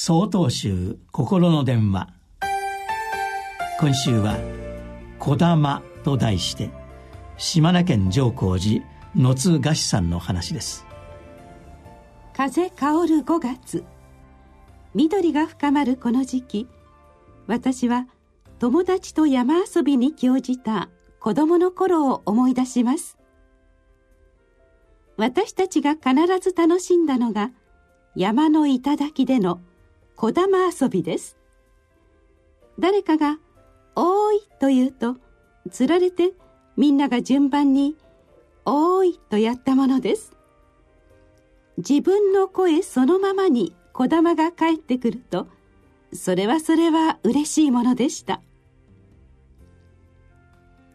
総統集心の電話。今週は「こだま」と題して島根県上皇寺野津菓子さんの話です。風香る5月。緑が深まるこの時期。私は友達と山遊びに興じた子供の頃を思い出します。私たちが必ず楽しんだのが山の頂での小玉遊びです。誰かが「おーい」と言うとつられてみんなが順番に「おーい」とやったものです。自分の声そのままに小玉が帰ってくるとそれはそれは嬉しいものでした。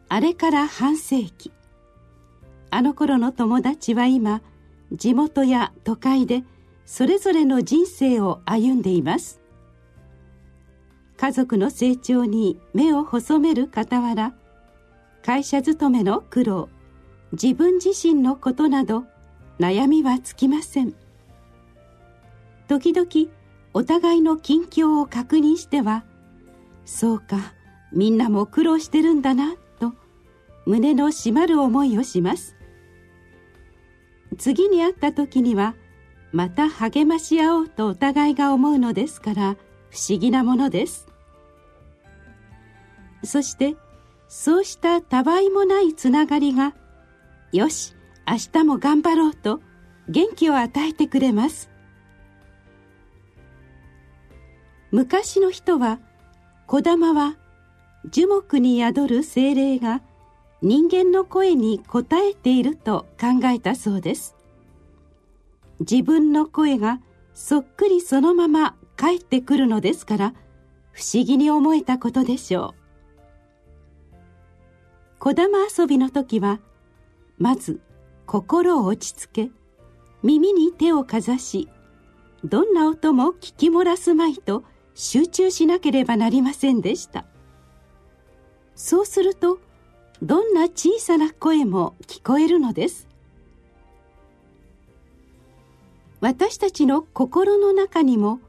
あれから半世紀。あの頃の友達は今地元や都会でそれぞれの人生を歩んでいます。家族の成長に目を細める傍ら会社勤めの苦労自分自身のことなど悩みはつきません。時々お互いの近況を確認してはそうかみんなも苦労してるんだなと胸の締まる思いをします。次に会った時にはまた励まし合おうとお互いが思うのですから不思議なものです。そしてそうしたたわいもないつながりがよし明日も頑張ろうと元気を与えてくれます。昔の人は小玉は樹木に宿る精霊が人間の声に応えていると考えたそうです。自分の声がそっくりそのまま返ってくるのですから不思議に思えたことでしょう。小玉遊びの時はまず心を落ち着け耳に手をかざしどんな音も聞き漏らすまいと集中しなければなりませんでした。そうするとどんな小さな声も聞こえるのです。私たちの心の中にも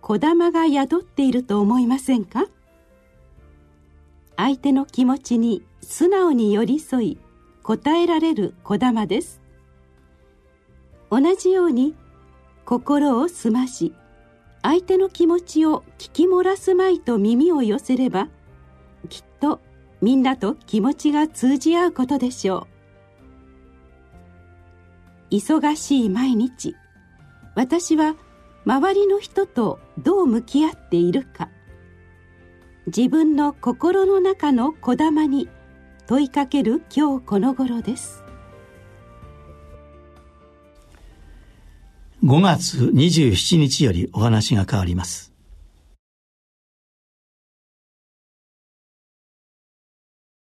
こだまが宿っていると思いませんか？相手の気持ちに素直に寄り添い答えられるこだまです。同じように心を澄まし相手の気持ちを聞き漏らすまいと耳を寄せればきっとみんなと気持ちが通じ合うことでしょう。忙しい毎日私は周りの人とどう向き合っているか。自分の心の中のこだまに問いかける今日この頃です。5月27日よりお話が変わります。